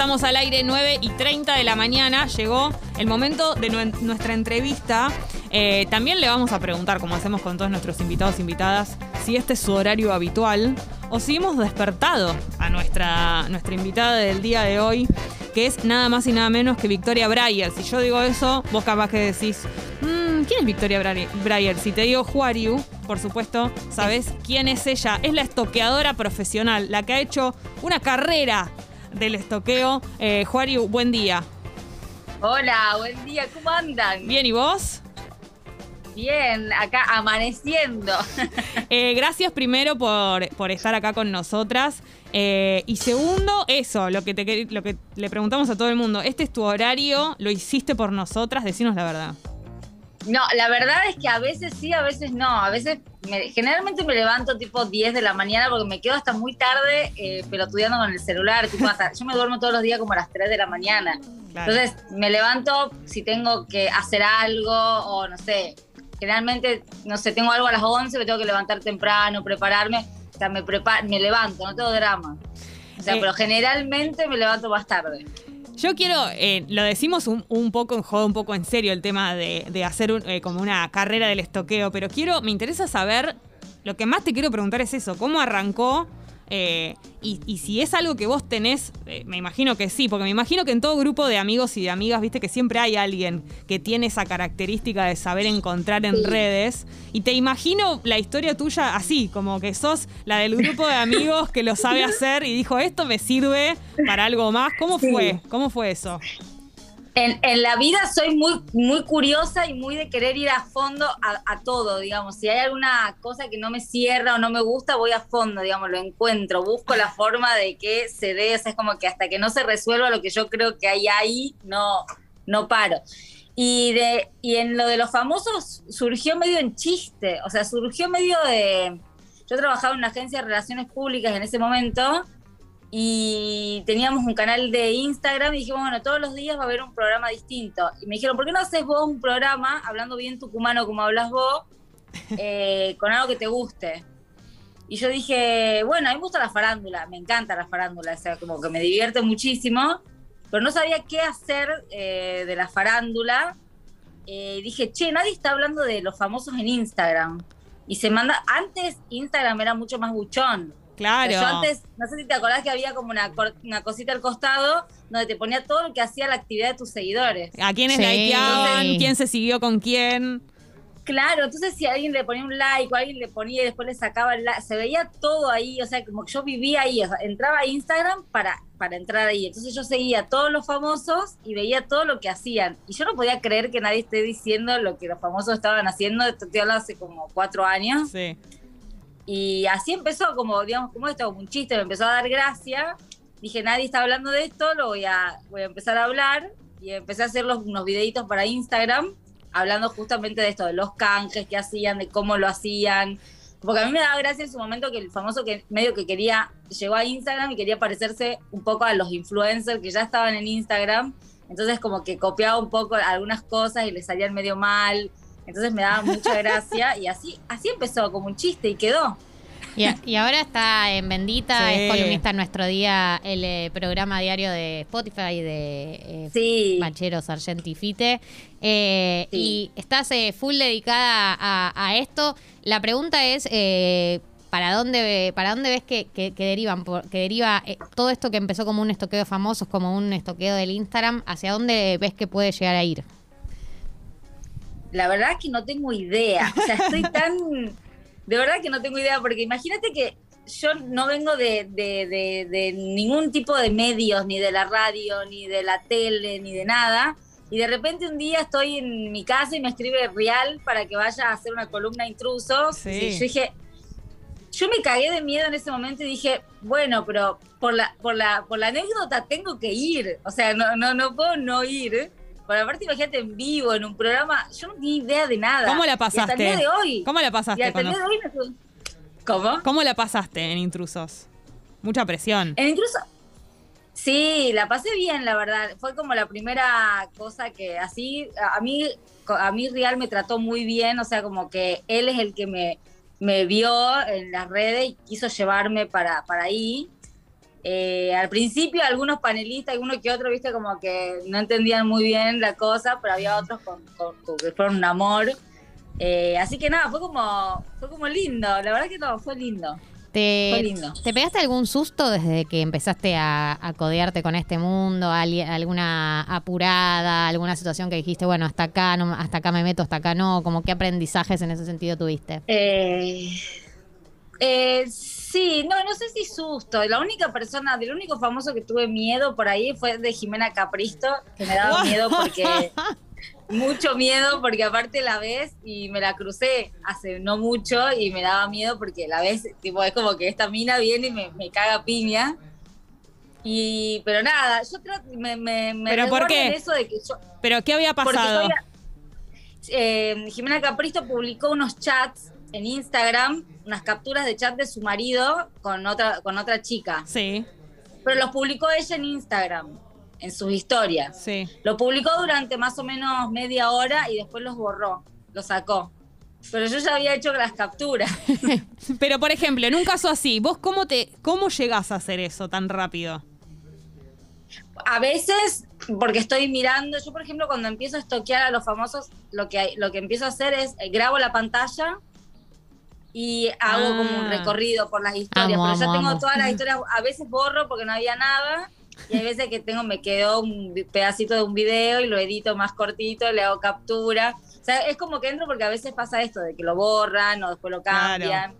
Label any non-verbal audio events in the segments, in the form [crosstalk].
estamos al aire 9 y 30 de la mañana. Llegó el momento de nuestra entrevista. Eh, también le vamos a preguntar, como hacemos con todos nuestros invitados e invitadas, si este es su horario habitual o si hemos despertado a nuestra, nuestra invitada del día de hoy, que es nada más y nada menos que Victoria Breyer. Si yo digo eso, vos capaz que decís, mmm, ¿quién es Victoria Breyer? Si te digo Juariu, por supuesto, sabes quién es ella. Es la estoqueadora profesional, la que ha hecho una carrera del estoqueo. Eh, Juariu, buen día. Hola, buen día, ¿cómo andan? Bien, ¿y vos? Bien, acá amaneciendo. [laughs] Eh, gracias primero por, estar acá con nosotras. Eh, y segundo, eso, lo que, te, lo que le preguntamos a todo el mundo. ¿Este es tu horario? ¿Lo hiciste por nosotras? Decinos la verdad. No, la verdad es que a veces sí, a veces no. A veces, generalmente me levanto tipo 10 de la mañana porque me quedo hasta muy tarde eh, pelotudeando con el celular. Tipo hasta, yo me duermo todos los días como a las 3 de la mañana. Entonces me levanto si tengo que hacer algo o no sé, generalmente, no sé, tengo algo a las 11, me tengo que levantar temprano, prepararme, o sea, me, me levanto, no tengo drama. O sea, eh. pero generalmente me levanto más tarde. Yo quiero, eh, lo decimos un, poco en juego, un poco en serio el tema de, hacer eh, como una carrera del estoqueo, pero quiero, me interesa saber, lo que más te quiero preguntar es eso, ¿cómo arrancó eh, y, si es algo que vos tenés, eh, me imagino que sí, porque me imagino que en todo grupo de amigos y de amigas, viste que siempre hay alguien que tiene esa característica de saber encontrar en redes. Y te imagino la historia tuya así, como que sos la del grupo de amigos que lo sabe [laughs] hacer y dijo, esto me sirve para algo más. ¿Cómo fue? ¿Cómo fue eso? En, la vida soy muy, muy curiosa y muy de querer ir a fondo a, todo, digamos. Si hay alguna cosa que no me cierra o no me gusta, voy a fondo, digamos, lo encuentro, busco la forma de que se dé, o sea, es como que hasta que no se resuelva lo que yo creo que hay ahí, no, no paro. Y, de, y en lo de los famosos surgió medio en chiste, o sea, surgió medio de... Yo trabajaba en una agencia de relaciones públicas en ese momento y teníamos un canal de Instagram y dijimos, bueno, todos los días va a haber un programa distinto. Y me dijeron, ¿por qué no haces vos un programa hablando bien tucumano como hablas vos, [laughs] eh, con algo que te guste? Y yo dije, bueno, a mí me gusta la farándula, me encanta la farándula, o sea, como que me divierte muchísimo, pero no sabía qué hacer eh, de la farándula. Eh, dije, che, nadie está hablando de los famosos en Instagram. Y se manda, antes Instagram era mucho más buchón. Claro. Yo antes, no sé si te acordás que había como una, una cosita al costado donde te ponía todo lo que hacía la actividad de tus seguidores. A quiénes likeaban, quién se siguió con quién. Claro, entonces si alguien le ponía un like o alguien le ponía y después le sacaba el like, se veía todo ahí, o sea, como que yo vivía ahí, entraba a Instagram para, para entrar ahí. Entonces yo seguía a todos los famosos y veía todo lo que hacían. Y yo no podía creer que nadie esté diciendo lo que los famosos estaban haciendo, esto te hablo hace como cuatro años. Sí. Y así empezó, como, digamos, como esto, como un chiste, me empezó a dar gracia. Dije, nadie está hablando de esto, lo voy a, voy a empezar a hablar. Y empecé a hacer los, unos videitos para Instagram, hablando justamente de esto, de los canjes que hacían, de cómo lo hacían. Porque a mí me daba gracia en su momento que el famoso que medio que quería, llegó a Instagram y quería parecerse un poco a los influencers que ya estaban en Instagram. Entonces como que copiaba un poco algunas cosas y le salían medio mal. Entonces me daba mucha gracia y así, así empezó como un chiste y quedó. Y, ahora está en Bendita, es columnista en nuestro día, el eh, programa diario de Spotify de eh, Machero Sargenti Fite. Eh, Y estás eh, full dedicada a, esto. La pregunta es, ¿para dónde para dónde ves que, que, derivan que deriva todo esto que empezó como un estoqueo de famosos como un estoqueo del Instagram hacia dónde ves que puede llegar a ir la verdad es que no tengo idea. O sea, estoy [laughs] tan. De verdad que no tengo idea, porque imagínate que yo no vengo de, de, ningún tipo de medios, ni de la radio, ni de la tele, ni de nada. Y de repente un día estoy en mi casa y me escribe Real para que vaya a hacer una columna intrusos. Y yo dije, yo me cagué de miedo en ese momento y dije, bueno, pero por la, por la, por la anécdota tengo que ir. O sea, no, no, no puedo no ir. Pero aparte, imagínate en vivo, en un programa, yo no tenía idea de nada. ¿Cómo la pasaste? hasta el día de hoy. ¿Cómo la pasaste? hasta el día de hoy ¿Cómo? ¿Cómo la pasaste en Intrusos? Mucha presión. En Intrusos. Sí, la pasé bien, la verdad. Fue como la primera cosa que así, a mí, a mí Real me trató muy bien, o sea, como que él es el que me, me vio en las redes y quiso llevarme para, para ahí. Eh, al principio algunos panelistas, algunos que otros, viste, como que no entendían muy bien la cosa, pero había otros con, que fueron un amor. Eh, así que nada, fue como, fue como lindo, la verdad que todo fue lindo. ¿Te, fue lindo. ¿Te pegaste algún susto desde que empezaste a, codearte con este mundo? ¿Alguna apurada, alguna situación que dijiste, bueno, hasta acá, no, hasta acá me meto, hasta acá no? ¿Cómo qué aprendizajes en ese sentido tuviste? Eh, eh, sí, no, no sé si susto. La única persona, del único famoso que tuve miedo por ahí fue de Jimena Capristo, que me daba miedo porque. [laughs] mucho miedo porque aparte la ves y me la crucé hace no mucho y me daba miedo porque la ves, tipo, es como que esta mina viene y me, caga piña. Y, pero nada, yo creo me, me, me ¿Pero por qué? eso de que yo, ¿Pero qué había pasado? Eh, Jimena Capristo publicó unos chats en Instagram unas capturas de chat de su marido con otra, con otra chica. Sí. Pero los publicó ella en Instagram, en sus historias. Sí. Lo publicó durante más o menos media hora y después los borró, los sacó. Pero yo ya había hecho las capturas. [laughs] Pero por ejemplo, en un caso así, ¿vos cómo te cómo llegás a hacer eso tan rápido? A veces, porque estoy mirando, yo por ejemplo cuando empiezo a estoquear a los famosos, lo que, lo que empiezo a hacer es eh, grabo la pantalla y hago como un ah. recorrido por las historias. pero ya tengo todas las historias, a veces borro porque no había nada. Y hay veces que tengo, me quedo un pedacito de un video y lo edito más cortito, le hago captura. O sea, es como que entro porque a veces pasa esto de que lo borran o después lo cambian.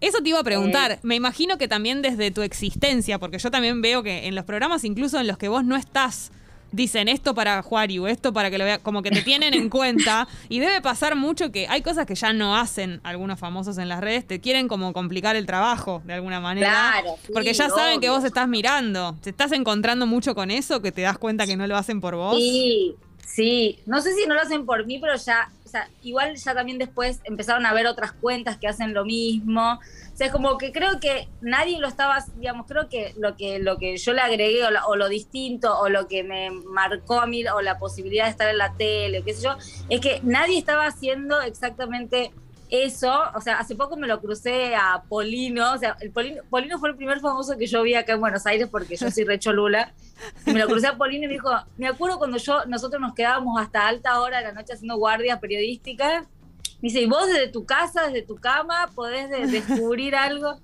Eso te iba a preguntar. Eh. me imagino que también desde tu existencia, porque yo también veo que en los programas, incluso en los que vos no estás dicen esto para Juariu, esto para que lo vea, como que te tienen en cuenta. Y debe pasar mucho que hay cosas que ya no hacen algunos famosos en las redes, te quieren como complicar el trabajo de alguna manera. Claro. porque ya saben que vos estás mirando. ¿Te estás encontrando mucho con eso? Que te das cuenta que no lo hacen por vos. Sí, sí. No sé si no lo hacen por mí, pero ya, o sea, igual ya también después empezaron a ver otras cuentas que hacen lo mismo. Sea, es como que creo que nadie lo estaba, digamos, creo que lo que, lo que yo le agregué o, lo distinto o lo que me marcó a mí o la posibilidad de estar en la tele, qué sé yo, es que nadie estaba haciendo exactamente eso, o sea, hace poco me lo crucé a Polino, o sea, el Polino, Polino fue el primer famoso que yo vi acá en Buenos Aires porque yo soy re cholula, y me lo crucé a Polino y me dijo, me acuerdo cuando yo, nosotros nos quedábamos hasta alta hora de la noche haciendo guardias periodísticas, dice, ¿y vos desde tu casa, desde tu cama, podés descubrir algo?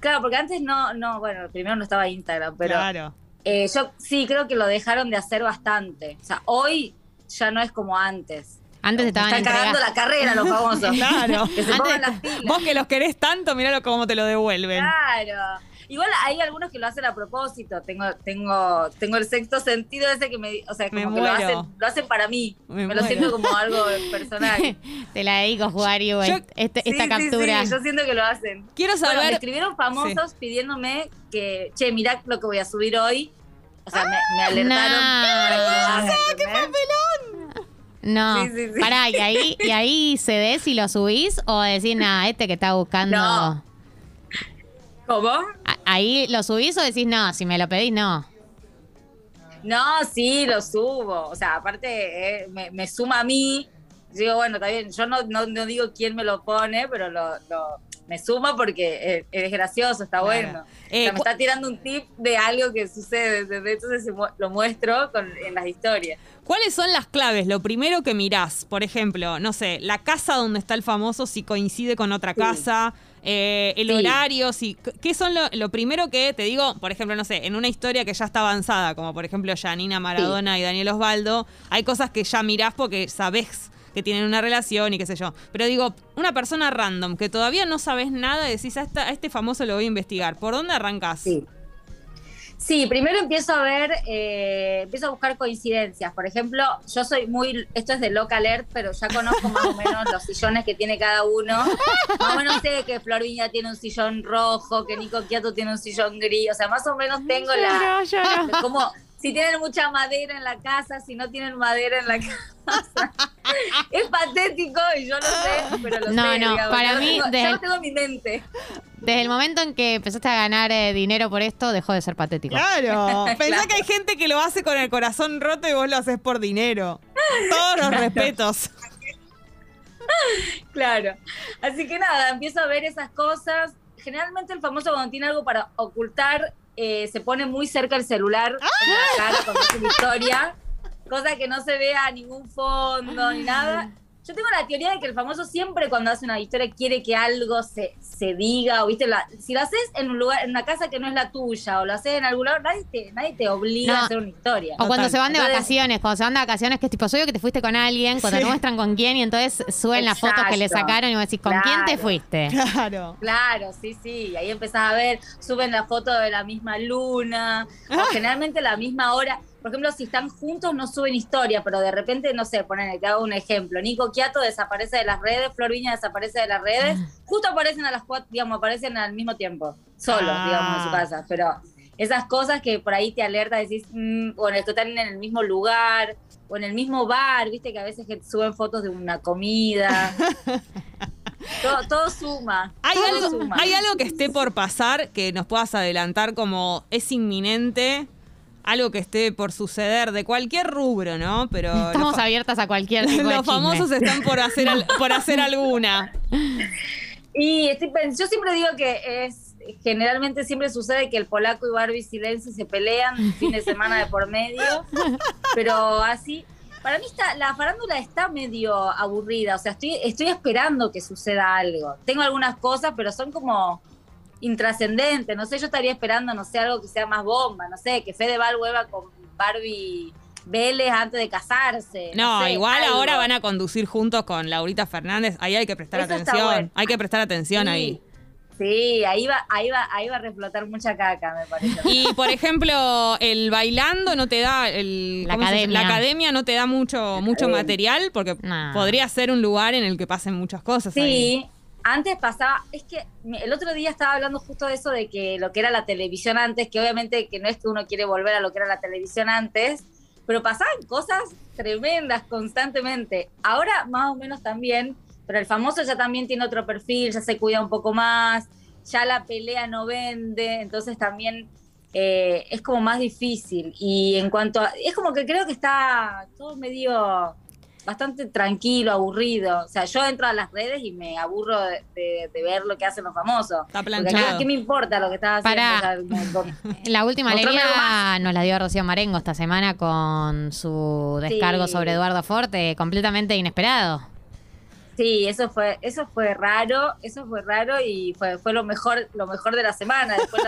Claro, porque antes no, no, bueno, primero no estaba Instagram, pero claro. Eh, yo sí creo que lo dejaron de hacer bastante. O sea, hoy ya no es como antes. Antes estaban Están cagando la carrera los famosos. [laughs] claro. Vos que los querés tanto, mirá cómo te lo devuelven. Claro. Igual hay algunos que lo hacen a propósito. Tengo, tengo, tengo el sexto sentido ese que me, o sea, como que lo hacen, lo hacen para mí. Me, lo siento como algo personal. [laughs] Te la dedico, Juario, este, esta captura. Sí, yo siento que lo hacen. Quiero saber. me escribieron famosos pidiéndome que, che, mirá lo que voy a subir hoy. O sea, me, me, alertaron. No. ¡Qué papelón! No, pará, ¿y ahí, ¿y [laughs] ahí cedés y lo subís? ¿O decís, nada, este que está buscando? No. ¿Cómo? ¿Ahí lo subís o decís no? Si me lo pedís, no. No, sí, lo subo. O sea, aparte, eh, me, suma a mí. Digo, bueno, está bien. Yo no, no, digo quién me lo pone, pero lo, me suma porque es, gracioso, está bueno. Eh, me está tirando un tip de algo que sucede. Entonces lo muestro en las historias. ¿Cuáles son las claves? Lo primero que mirás, por ejemplo, no sé, la casa donde está el famoso, si coincide con otra casa. Eh, el horario, sí. ¿Qué son lo, primero que te digo? Por ejemplo, no sé, en una historia que ya está avanzada, como por ejemplo Janina Maradona y Daniel Osvaldo, hay cosas que ya mirás porque sabés que tienen una relación y qué sé yo. Pero digo, una persona random que todavía no sabes nada, decís, a, a este famoso lo voy a investigar. ¿Por dónde arrancas? Sí. Sí, primero empiezo a ver, eh, empiezo a buscar coincidencias. Por ejemplo, yo soy muy, esto es de local alert, pero ya conozco más o menos los sillones que tiene cada uno. Más o menos sé que Flor Viña tiene un sillón rojo, que Nico Quiato tiene un sillón gris. O sea, más o menos tengo la. Como si tienen mucha madera en la casa, si no tienen madera en la casa. [laughs] es patético y yo lo sé, pero lo sé. No, no, para mí. Tengo, tengo en mi mente. Desde el momento en que empezaste a ganar eh, dinero por esto, dejó de ser patético. Claro. [laughs] Pensá que hay gente que lo hace con el corazón roto y vos lo haces por dinero. Todos los respetos. [laughs] Claro. Así que nada, empiezo a ver esas cosas. Generalmente el famoso cuando tiene algo para ocultar, eh, se pone muy cerca el celular en la cara hace la historia, cosa que no se vea ningún fondo ni nada. Yo tengo la teoría de que el famoso siempre cuando hace una historia quiere que algo se, se diga, o viste, si lo haces en un lugar, en una casa que no es la tuya, o lo haces en algún lugar, nadie te, nadie te obliga a hacer una historia. O cuando se van de vacaciones, cuando se van de vacaciones, que es tipo, soy yo que te fuiste con alguien, cuando te muestran con quién, y entonces suben las fotos que le sacaron y vos decís, ¿con quién te fuiste? Claro. Claro, sí, sí. Y ahí empezás a ver, suben la foto de la misma luna, o [laughs] generalmente la misma hora por ejemplo, si están juntos no suben historia, pero de repente, no sé, ponen, te hago un ejemplo, Nico Quiato desaparece de las redes, Flor Viña desaparece de las redes, ah. justo aparecen a las cuatro, digamos, aparecen al mismo tiempo, solos, digamos, en su ah. casa, pero esas cosas que por ahí te alerta, decís, mm, o en el que están en el mismo lugar, o en el mismo bar, viste que a veces suben fotos de una comida. [laughs] todo, suma. ¿Hay, algo, ¿Hay algo que esté por pasar que nos puedas adelantar como es inminente? Algo que esté por suceder de cualquier rubro, ¿no? Pero estamos abiertas a cualquier tipo [laughs] Los famosos están por hacer por hacer alguna. Y yo siempre digo que es generalmente siempre sucede que el polaco y Barbie Silencio se pelean fin de semana de por medio, pero así para mí está, la farándula está medio aburrida, o sea, estoy, estoy esperando que suceda algo. Tengo algunas cosas, pero son como intrascendente. No sé, yo estaría esperando, no sé, algo que sea más bomba, no sé, que Fedeval vuelva con Barbie Vélez antes de casarse. No, igual ahora van a conducir juntos con Laurita Fernández. Ahí hay que prestar atención. Hay que prestar atención ahí. Sí, ahí va, ahí va, ahí va a reflotar mucha caca, me parece. Y por ejemplo, el bailando no te da, el, la, academia. la academia no te da mucho, mucho material, porque podría ser un lugar en el que pasen muchas cosas. Sí, antes pasaba, es que el otro día estaba hablando justo de eso, de que lo que era la televisión antes, que obviamente que no es que uno quiere volver a lo que era la televisión antes, pero pasaban cosas tremendas constantemente. Ahora más o menos también, pero el famoso ya también tiene otro perfil, ya se cuida un poco más, ya la pelea no vende, entonces también eh, es como más difícil. Y en cuanto a, es como que creo que está todo medio bastante tranquilo, aburrido. O sea, yo entro a las redes y me aburro de, ver lo que hacen los famosos. Está planchado. ¿Qué me importa lo que está haciendo? [laughs] la última alegría nos la dio Rocío Marengo esta semana con su descargo sobre Eduardo Forte, completamente inesperado. Sí, eso fue, eso fue raro, eso fue raro y fue, fue lo mejor, lo mejor de la semana. Después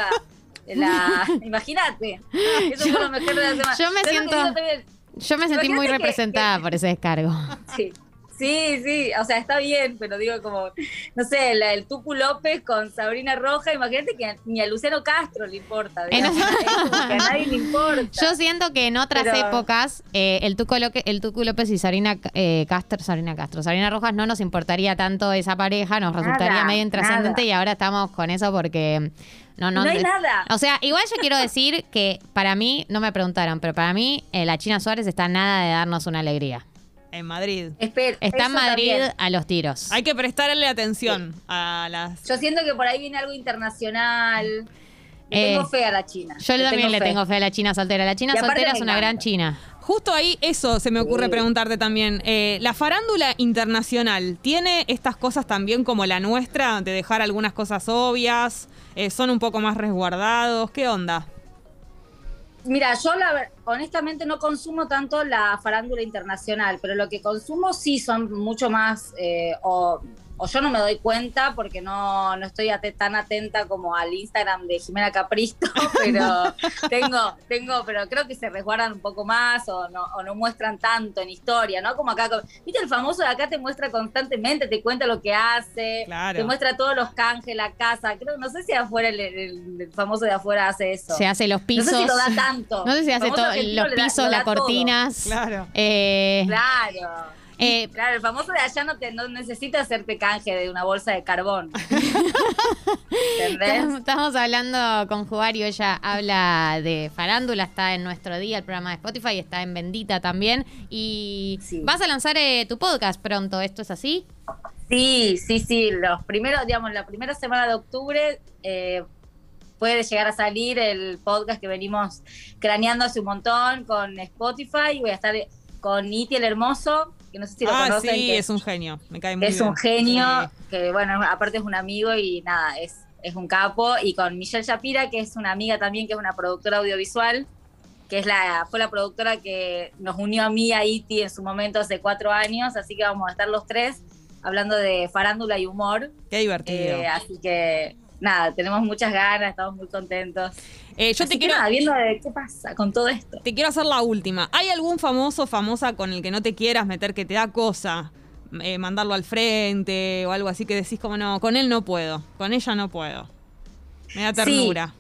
la, [laughs] imagínate, eso fue lo mejor de la semana. Yo me siento. Yo me sentí muy representada por ese descargo. Sí. Sí, sí, o sea, está bien, pero digo como, no sé, la, el Tucu López con Sabrina Roja, imagínate que ni a Luciano Castro le importa, [laughs] que a nadie le importa. Yo siento que en otras épocas eh, el, Tucu el Tucu López y Sabrina eh, Castro, Sabrina Castro, Sabrina Rojas no nos importaría tanto esa pareja, nos resultaría medio intrascendente y ahora estamos con eso porque no, no, no hay nada. O sea, igual yo quiero decir que para mí, no me preguntaron, pero para mí eh, la China Suárez está nada de darnos una alegría. En Madrid. está en Madrid a los tiros. Hay que prestarle atención a las. Yo siento que por ahí viene algo internacional. tengo eh, fe a la China. Yo también le tengo fe a la China soltera. La China soltera es una gran China. Justo ahí, eso se me ocurre preguntarte también. Eh, ¿La farándula internacional tiene estas cosas también como la nuestra, de dejar algunas cosas obvias? Eh, ¿Son un poco más resguardados? ¿Qué onda? Mira, yo la, honestamente no consumo tanto la farándula internacional, pero lo que consumo sí son mucho más, eh, o o yo no me doy cuenta porque no, no estoy tan atenta como al Instagram de Jimena Capristo, [laughs] pero tengo, tengo, pero creo que se resguardan un poco más o no, o no muestran tanto en historia, ¿no? Como acá, viste, el famoso de acá te muestra constantemente, te cuenta lo que hace, te muestra todos los canjes, la casa, creo, no sé si afuera el, famoso de afuera hace eso. Se hace los pisos. No sé si lo da tanto. No sé si hace los pisos, las cortinas. Claro. Eh, claro. Eh, claro, el famoso de allá no, te, no necesita hacerte canje de una bolsa de carbón. [laughs] ¿Entendés? Estamos hablando con Juario, ella habla de farándula, está en nuestro día el programa de Spotify, está en Bendita también. Y vas a lanzar eh, tu podcast pronto, ¿esto es así? Sí, sí, sí. Los primeros, digamos, la primera semana de octubre eh, puede llegar a salir el podcast que venimos craneando hace un montón con Spotify. Voy a estar con Iti el Hermoso, que no sé si lo ah, Sí, es un genio, me cae muy Es un genio, que bueno, aparte es un amigo y nada, es es un capo, y con Michelle Shapira, que es una amiga también, que es una productora audiovisual, que es la, fue la productora que nos unió a mí a Iti en su momento hace cuatro años, así que vamos a estar los tres hablando de farándula y humor. Qué divertido. Eh, así que nada, tenemos muchas ganas, estamos muy contentos. Eh, yo te quiero. viendo de qué pasa con todo esto. Te quiero hacer la última. ¿Hay algún famoso, famosa con el que no te quieras meter que te da cosa? Eh, mandarlo al frente o algo así que decís como no, con él no puedo, con ella no puedo. Me da ternura.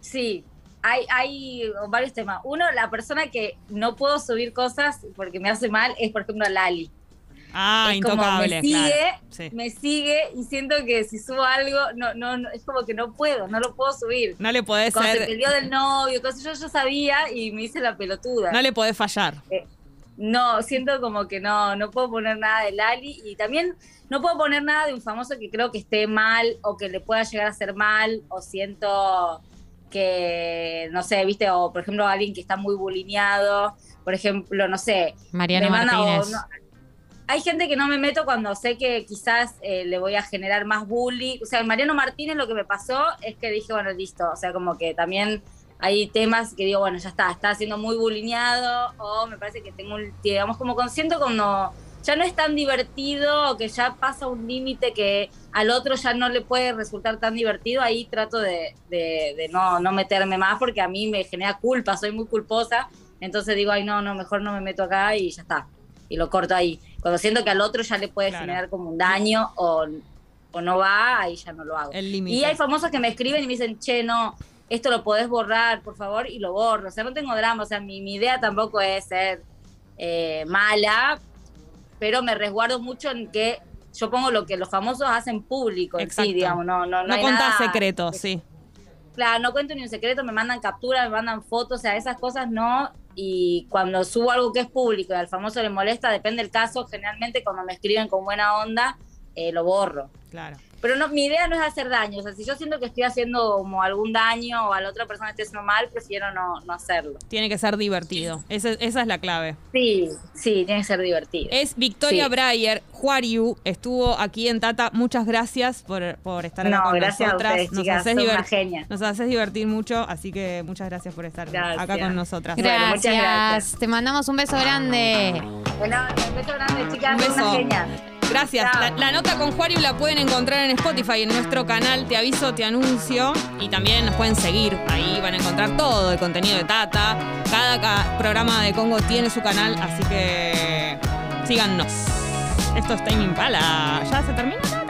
sí, hay, hay varios temas. Uno, la persona que no puedo subir cosas porque me hace mal es, por ejemplo, Lali. Ah, intocable, me sigue, me sigue y siento que si subo algo, no, no, es como que no puedo, no lo puedo subir. No le podés Cuando se peleó del novio, cosas yo, yo sabía y me hice la pelotuda. No le podés fallar. Eh, no, siento como que no, no puedo poner nada de Lali y también no puedo poner nada de un famoso que creo que esté mal o que le pueda llegar a ser mal o siento que, no sé, viste, o por ejemplo alguien que está muy bulineado, por ejemplo, no sé. Mariano Martínez. Hay gente que no me meto cuando sé que quizás eh, le voy a generar más bullying. O sea, Mariano Martínez lo que me pasó es que dije, bueno, listo. O sea, como que también hay temas que digo, bueno, ya está, está siendo muy bulineado o me parece que tengo, digamos, como consiento cuando ya no es tan divertido o que ya pasa un límite que al otro ya no le puede resultar tan divertido, ahí trato de, no, no meterme más porque a mí me genera culpa, soy muy culposa, entonces digo, ay, no, no, mejor no me meto acá y ya está, y lo corto ahí. Cuando siento que al otro ya le puede generar como un daño o, o no va, ahí ya no lo hago. y hay famosos que me escriben y me dicen, che, no, esto lo podés borrar, por favor, y lo borro. O sea, no tengo drama, o sea, mi, mi idea tampoco es ser eh, mala, pero me resguardo mucho en que yo pongo lo que los famosos hacen público sí, digamos, no, no, no, no contás secretos, sí. Claro, no cuento ni un secreto, me mandan capturas, me mandan fotos, o sea, esas cosas no. Y cuando subo algo que es público y al famoso le molesta, depende del caso, generalmente cuando me escriben con buena onda, eh, lo borro. Claro. Pero no, mi idea no es hacer daño. O sea, si yo siento que estoy haciendo como algún daño o a la otra persona esté haciendo mal, prefiero no, no hacerlo. Tiene que ser divertido. Esa, esa, es la clave. Sí, sí, tiene que ser divertido. Es Victoria Breyer, Juariu, estuvo aquí en Tata. Muchas gracias por, por estar acá con gracias nosotras. A ustedes, nos, haces divertir, nos haces divertir mucho, así que muchas gracias por estar acá con nosotras. Gracias. muchas gracias. Te mandamos un beso grande. Bueno, un beso grande, chicas. Un beso. Gracias. La, nota con Juario la pueden encontrar en Spotify, en nuestro canal Te Aviso, Te Anuncio. Y también nos pueden seguir. Ahí van a encontrar todo el contenido de Tata. Cada, programa de Congo tiene su canal, así que síganos. Esto es Timing Pala. ¿Ya se termina?